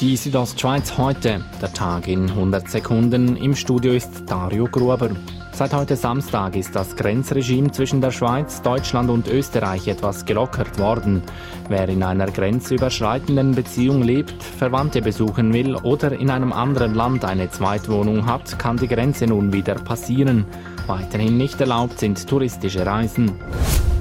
Die Südostschweiz heute, der Tag in 100 Sekunden. Im Studio ist Dario Gruber. Seit heute Samstag ist das Grenzregime zwischen der Schweiz, Deutschland und Österreich etwas gelockert worden. Wer in einer grenzüberschreitenden Beziehung lebt, Verwandte besuchen will oder in einem anderen Land eine Zweitwohnung hat, kann die Grenze nun wieder passieren. Weiterhin nicht erlaubt sind touristische Reisen.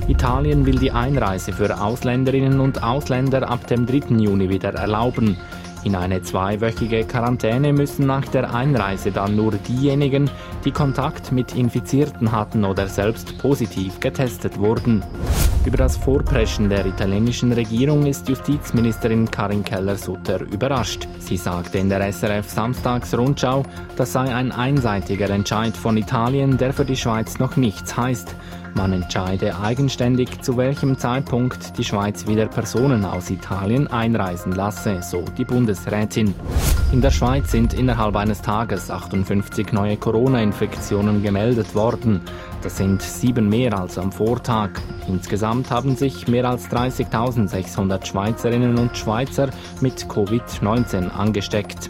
Italien will die Einreise für Ausländerinnen und Ausländer ab dem 3. Juni wieder erlauben. In eine zweiwöchige Quarantäne müssen nach der Einreise dann nur diejenigen, die Kontakt mit Infizierten hatten oder selbst positiv getestet wurden. Über das Vorpreschen der italienischen Regierung ist Justizministerin Karin Keller-Sutter überrascht. Sie sagte in der SRF Samstagsrundschau, das sei ein einseitiger Entscheid von Italien, der für die Schweiz noch nichts heißt. Man entscheide eigenständig, zu welchem Zeitpunkt die Schweiz wieder Personen aus Italien einreisen lasse, so die Bundesrätin. In der Schweiz sind innerhalb eines Tages 58 neue Corona-Infektionen gemeldet worden. Das sind sieben mehr als am Vortag. Insgesamt haben sich mehr als 30.600 Schweizerinnen und Schweizer mit Covid-19 angesteckt.